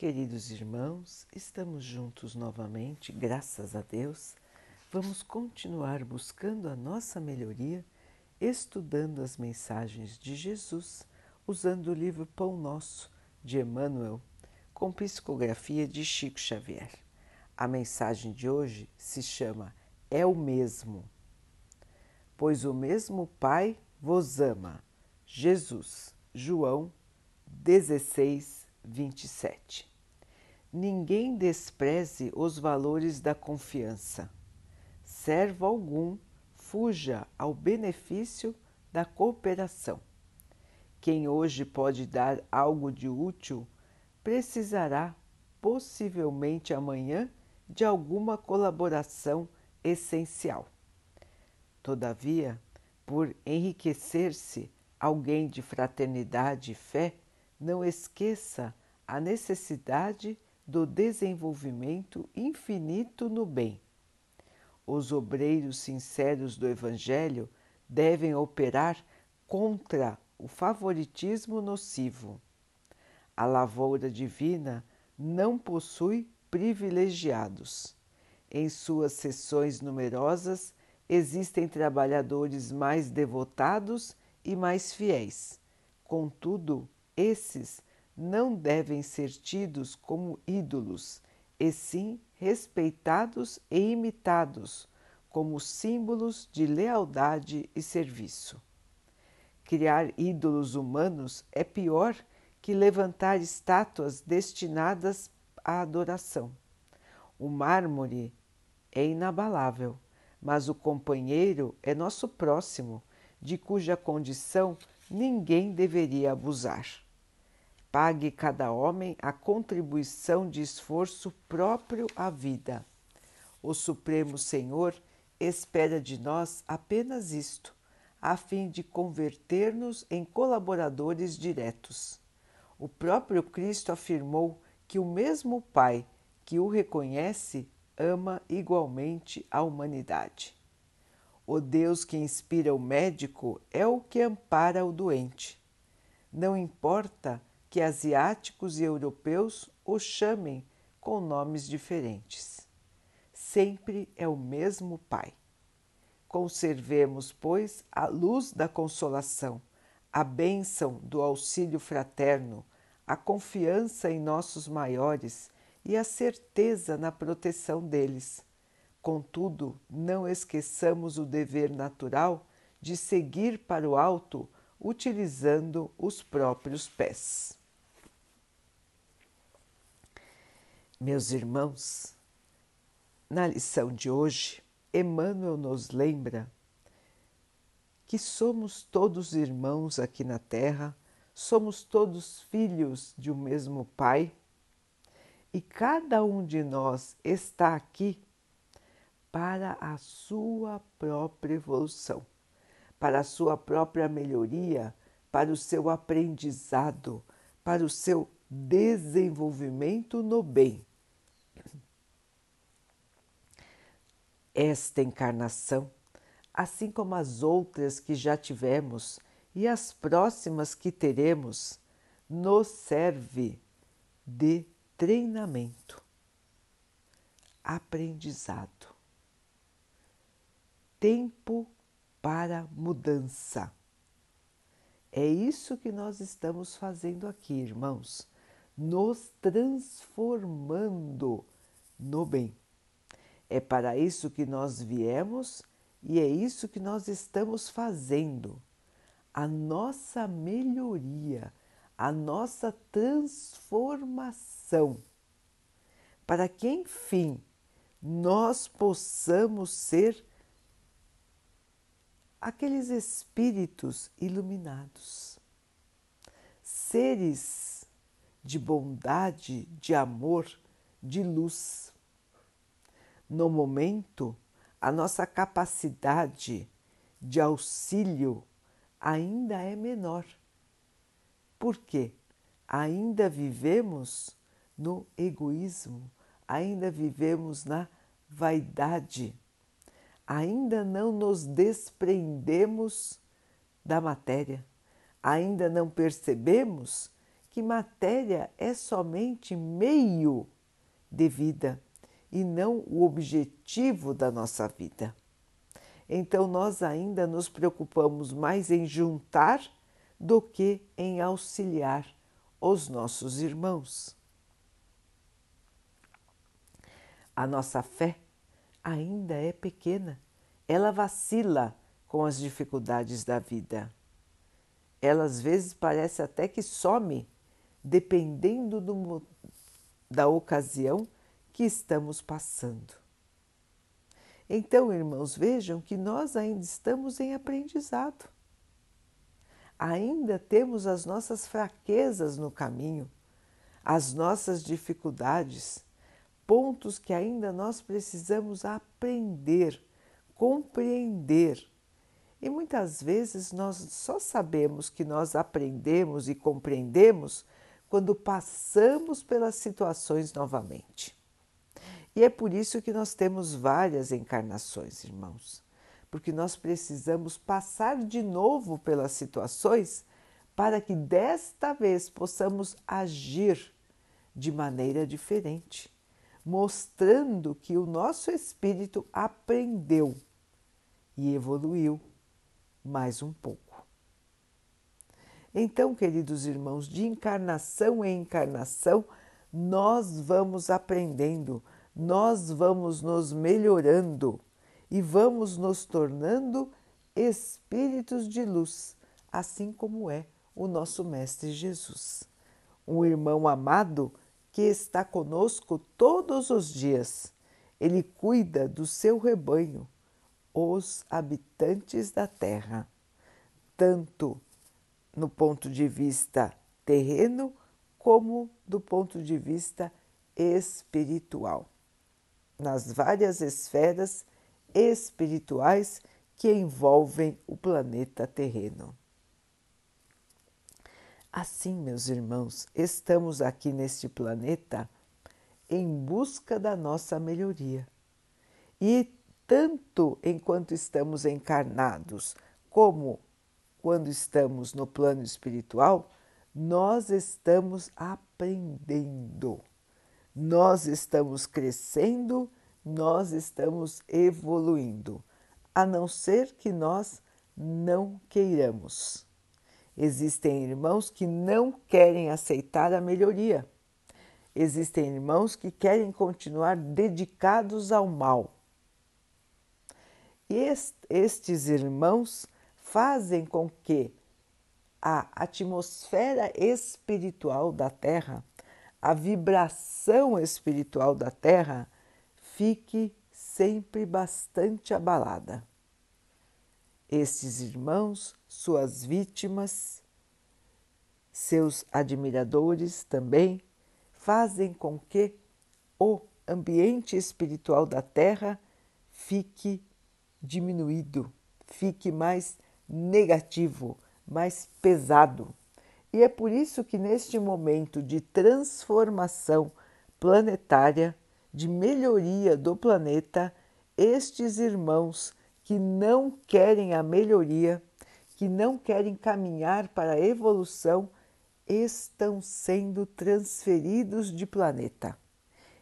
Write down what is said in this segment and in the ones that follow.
Queridos irmãos, estamos juntos novamente, graças a Deus. Vamos continuar buscando a nossa melhoria, estudando as mensagens de Jesus, usando o livro Pão Nosso de Emmanuel, com psicografia de Chico Xavier. A mensagem de hoje se chama É o mesmo. Pois o mesmo Pai vos ama. Jesus, João 16, 27. Ninguém despreze os valores da confiança. Servo algum fuja ao benefício da cooperação. Quem hoje pode dar algo de útil precisará, possivelmente amanhã, de alguma colaboração essencial. Todavia, por enriquecer-se alguém de fraternidade e fé, não esqueça a necessidade do desenvolvimento infinito no bem. Os obreiros sinceros do Evangelho devem operar contra o favoritismo nocivo. A lavoura divina não possui privilegiados. Em suas sessões numerosas existem trabalhadores mais devotados e mais fiéis. Contudo, esses não devem ser tidos como ídolos, e sim respeitados e imitados como símbolos de lealdade e serviço. Criar ídolos humanos é pior que levantar estátuas destinadas à adoração. O mármore é inabalável, mas o companheiro é nosso próximo, de cuja condição ninguém deveria abusar. Pague cada homem a contribuição de esforço próprio à vida. O Supremo Senhor espera de nós apenas isto, a fim de converter-nos em colaboradores diretos. O próprio Cristo afirmou que o mesmo Pai que o reconhece ama igualmente a humanidade. O Deus que inspira o médico é o que ampara o doente. Não importa que asiáticos e europeus o chamem com nomes diferentes. Sempre é o mesmo Pai. Conservemos, pois, a luz da consolação, a bênção do auxílio fraterno, a confiança em nossos maiores e a certeza na proteção deles. Contudo, não esqueçamos o dever natural de seguir para o alto utilizando os próprios pés. Meus irmãos, na lição de hoje, Emmanuel nos lembra que somos todos irmãos aqui na Terra, somos todos filhos de um mesmo Pai e cada um de nós está aqui para a sua própria evolução, para a sua própria melhoria, para o seu aprendizado, para o seu desenvolvimento no bem. Esta encarnação, assim como as outras que já tivemos e as próximas que teremos, nos serve de treinamento, aprendizado, tempo para mudança. É isso que nós estamos fazendo aqui, irmãos, nos transformando no bem. É para isso que nós viemos e é isso que nós estamos fazendo. A nossa melhoria, a nossa transformação, para que, enfim, nós possamos ser aqueles espíritos iluminados, seres de bondade, de amor, de luz no momento, a nossa capacidade de auxílio ainda é menor. Por quê? Ainda vivemos no egoísmo, ainda vivemos na vaidade, ainda não nos desprendemos da matéria, ainda não percebemos que matéria é somente meio de vida e não o objetivo da nossa vida. Então nós ainda nos preocupamos mais em juntar do que em auxiliar os nossos irmãos. A nossa fé ainda é pequena, ela vacila com as dificuldades da vida. Ela às vezes parece até que some, dependendo do, da ocasião que estamos passando. Então, irmãos, vejam que nós ainda estamos em aprendizado. Ainda temos as nossas fraquezas no caminho, as nossas dificuldades, pontos que ainda nós precisamos aprender, compreender. E muitas vezes nós só sabemos que nós aprendemos e compreendemos quando passamos pelas situações novamente. E é por isso que nós temos várias encarnações, irmãos, porque nós precisamos passar de novo pelas situações para que desta vez possamos agir de maneira diferente, mostrando que o nosso espírito aprendeu e evoluiu mais um pouco. Então, queridos irmãos, de encarnação em encarnação, nós vamos aprendendo nós vamos nos melhorando e vamos nos tornando espíritos de luz, assim como é o nosso Mestre Jesus. Um irmão amado que está conosco todos os dias. Ele cuida do seu rebanho, os habitantes da terra, tanto no ponto de vista terreno como do ponto de vista espiritual nas várias esferas espirituais que envolvem o planeta terreno. Assim, meus irmãos, estamos aqui neste planeta em busca da nossa melhoria. E tanto enquanto estamos encarnados, como quando estamos no plano espiritual, nós estamos aprendendo nós estamos crescendo, nós estamos evoluindo, a não ser que nós não queiramos. Existem irmãos que não querem aceitar a melhoria. Existem irmãos que querem continuar dedicados ao mal. E estes irmãos fazem com que a atmosfera espiritual da Terra a vibração espiritual da Terra fique sempre bastante abalada. Estes irmãos, suas vítimas, seus admiradores também fazem com que o ambiente espiritual da Terra fique diminuído, fique mais negativo, mais pesado. E é por isso que neste momento de transformação planetária, de melhoria do planeta, estes irmãos que não querem a melhoria, que não querem caminhar para a evolução, estão sendo transferidos de planeta.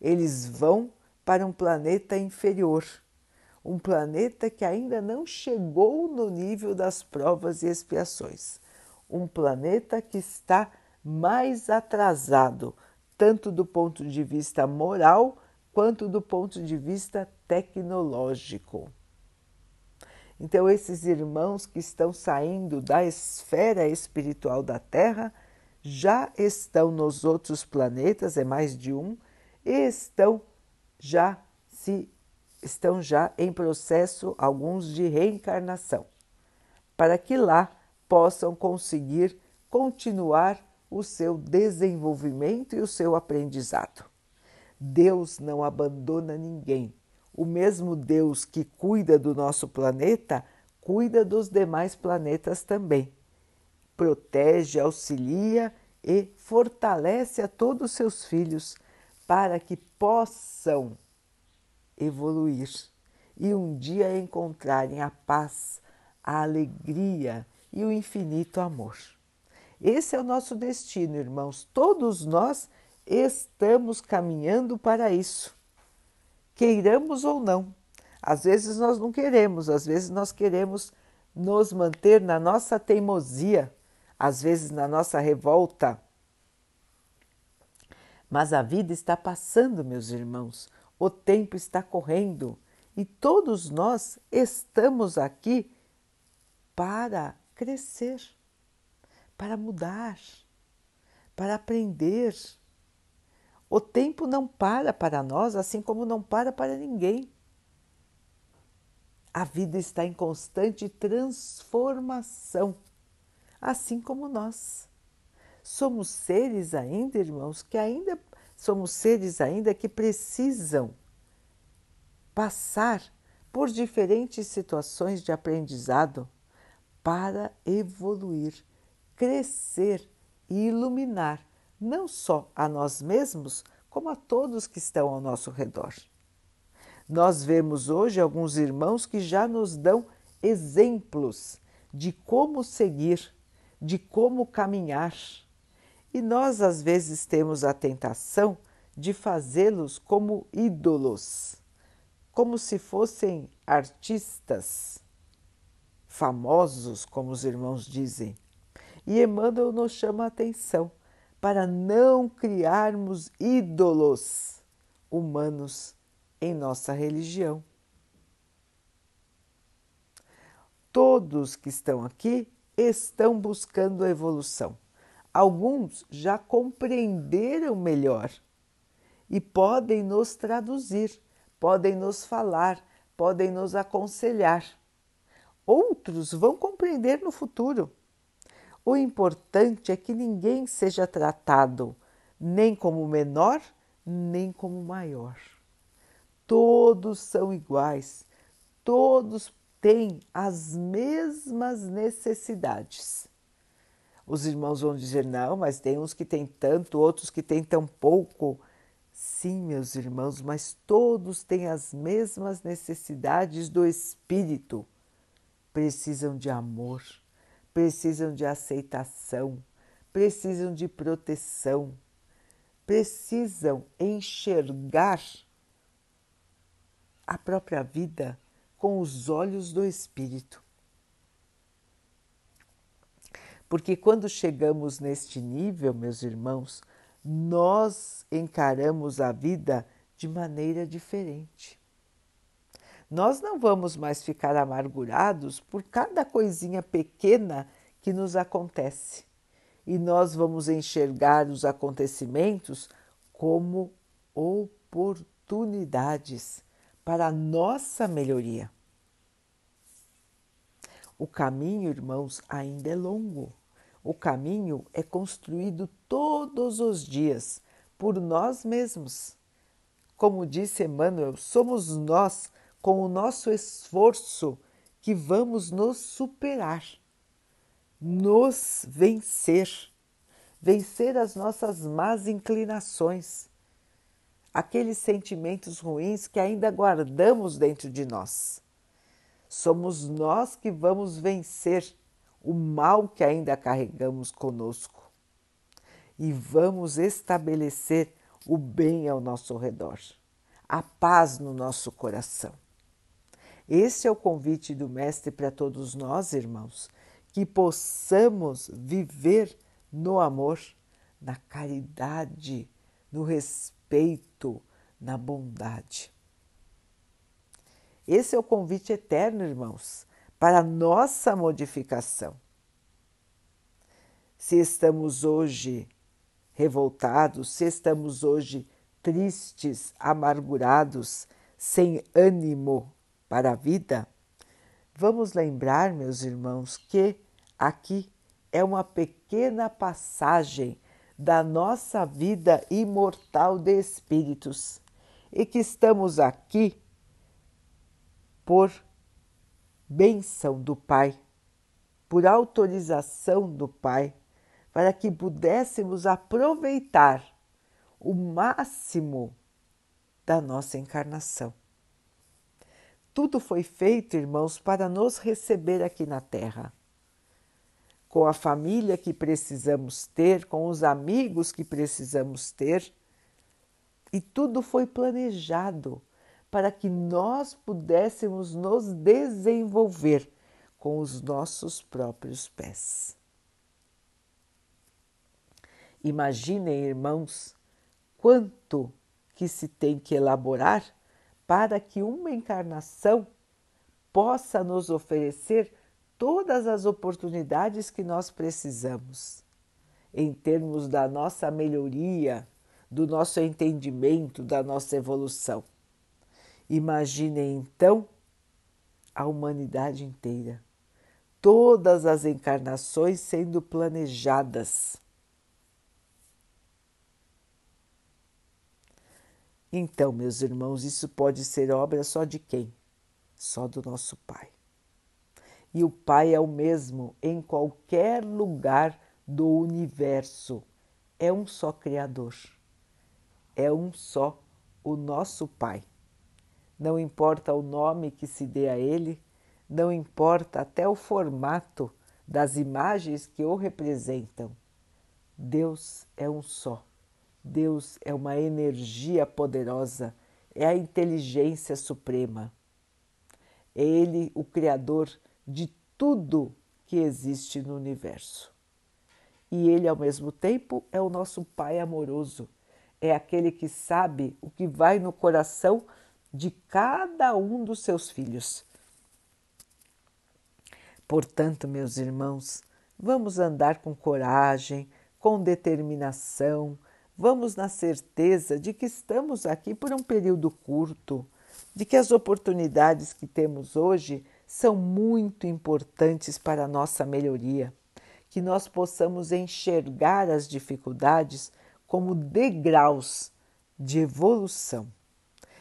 Eles vão para um planeta inferior, um planeta que ainda não chegou no nível das provas e expiações um planeta que está mais atrasado, tanto do ponto de vista moral quanto do ponto de vista tecnológico. Então, esses irmãos que estão saindo da esfera espiritual da Terra já estão nos outros planetas, é mais de um, e estão já se estão já em processo alguns de reencarnação, para que lá possam conseguir continuar o seu desenvolvimento e o seu aprendizado. Deus não abandona ninguém. O mesmo Deus que cuida do nosso planeta, cuida dos demais planetas também. Protege, auxilia e fortalece a todos os seus filhos para que possam evoluir e um dia encontrarem a paz, a alegria e o infinito amor. Esse é o nosso destino, irmãos. Todos nós estamos caminhando para isso, queiramos ou não. Às vezes nós não queremos, às vezes nós queremos nos manter na nossa teimosia, às vezes na nossa revolta. Mas a vida está passando, meus irmãos, o tempo está correndo e todos nós estamos aqui para crescer, para mudar, para aprender. O tempo não para para nós, assim como não para para ninguém. A vida está em constante transformação, assim como nós. Somos seres ainda, irmãos, que ainda somos seres ainda que precisam passar por diferentes situações de aprendizado para evoluir, crescer e iluminar não só a nós mesmos, como a todos que estão ao nosso redor. Nós vemos hoje alguns irmãos que já nos dão exemplos de como seguir, de como caminhar. E nós às vezes temos a tentação de fazê-los como ídolos, como se fossem artistas famosos, como os irmãos dizem. E Emmanuel nos chama a atenção para não criarmos ídolos humanos em nossa religião. Todos que estão aqui estão buscando a evolução. Alguns já compreenderam melhor e podem nos traduzir, podem nos falar, podem nos aconselhar. Outros vão compreender no futuro. O importante é que ninguém seja tratado nem como menor, nem como maior todos são iguais, todos têm as mesmas necessidades. Os irmãos vão dizer: não, mas tem uns que têm tanto, outros que têm tão pouco. Sim, meus irmãos, mas todos têm as mesmas necessidades do espírito. Precisam de amor, precisam de aceitação, precisam de proteção, precisam enxergar a própria vida com os olhos do Espírito. Porque quando chegamos neste nível, meus irmãos, nós encaramos a vida de maneira diferente. Nós não vamos mais ficar amargurados por cada coisinha pequena que nos acontece, e nós vamos enxergar os acontecimentos como oportunidades para a nossa melhoria. O caminho, irmãos, ainda é longo. O caminho é construído todos os dias por nós mesmos. Como disse Emmanuel, somos nós, com o nosso esforço, que vamos nos superar, nos vencer, vencer as nossas más inclinações aqueles sentimentos ruins que ainda guardamos dentro de nós. Somos nós que vamos vencer o mal que ainda carregamos conosco e vamos estabelecer o bem ao nosso redor, a paz no nosso coração. Esse é o convite do Mestre para todos nós, irmãos, que possamos viver no amor, na caridade, no respeito na bondade. Esse é o convite eterno, irmãos, para a nossa modificação. Se estamos hoje revoltados, se estamos hoje tristes, amargurados, sem ânimo para a vida, vamos lembrar, meus irmãos, que aqui é uma pequena passagem da nossa vida imortal de espíritos e que estamos aqui por bênção do Pai, por autorização do Pai, para que pudéssemos aproveitar o máximo da nossa encarnação. Tudo foi feito, irmãos, para nos receber aqui na Terra com a família que precisamos ter, com os amigos que precisamos ter. E tudo foi planejado para que nós pudéssemos nos desenvolver com os nossos próprios pés. Imaginem, irmãos, quanto que se tem que elaborar para que uma encarnação possa nos oferecer todas as oportunidades que nós precisamos em termos da nossa melhoria, do nosso entendimento, da nossa evolução. Imaginem então a humanidade inteira, todas as encarnações sendo planejadas. Então, meus irmãos, isso pode ser obra só de quem? Só do nosso Pai. E o Pai é o mesmo em qualquer lugar do universo. É um só Criador. É um só o nosso Pai. Não importa o nome que se dê a ele, não importa até o formato das imagens que o representam. Deus é um só. Deus é uma energia poderosa, é a inteligência suprema. É Ele o Criador de tudo que existe no universo. E Ele, ao mesmo tempo, é o nosso Pai amoroso, é aquele que sabe o que vai no coração de cada um dos seus filhos. Portanto, meus irmãos, vamos andar com coragem, com determinação, vamos na certeza de que estamos aqui por um período curto, de que as oportunidades que temos hoje são muito importantes para a nossa melhoria, que nós possamos enxergar as dificuldades como degraus de evolução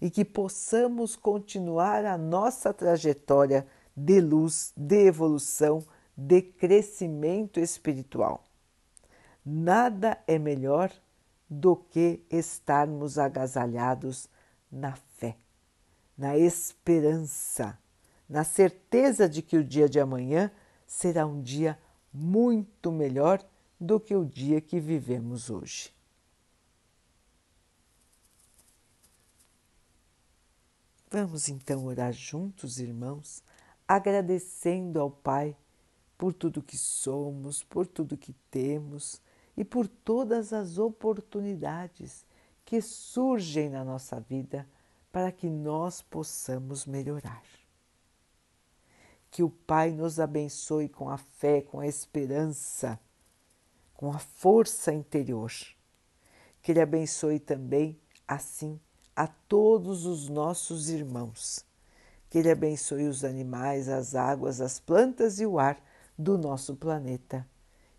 e que possamos continuar a nossa trajetória de luz, de evolução, de crescimento espiritual. Nada é melhor do que estarmos agasalhados na fé, na esperança, na certeza de que o dia de amanhã será um dia muito melhor do que o dia que vivemos hoje. Vamos então orar juntos, irmãos, agradecendo ao Pai por tudo que somos, por tudo que temos e por todas as oportunidades que surgem na nossa vida para que nós possamos melhorar. Que o Pai nos abençoe com a fé, com a esperança, com a força interior. Que Ele abençoe também, assim, a todos os nossos irmãos. Que Ele abençoe os animais, as águas, as plantas e o ar do nosso planeta.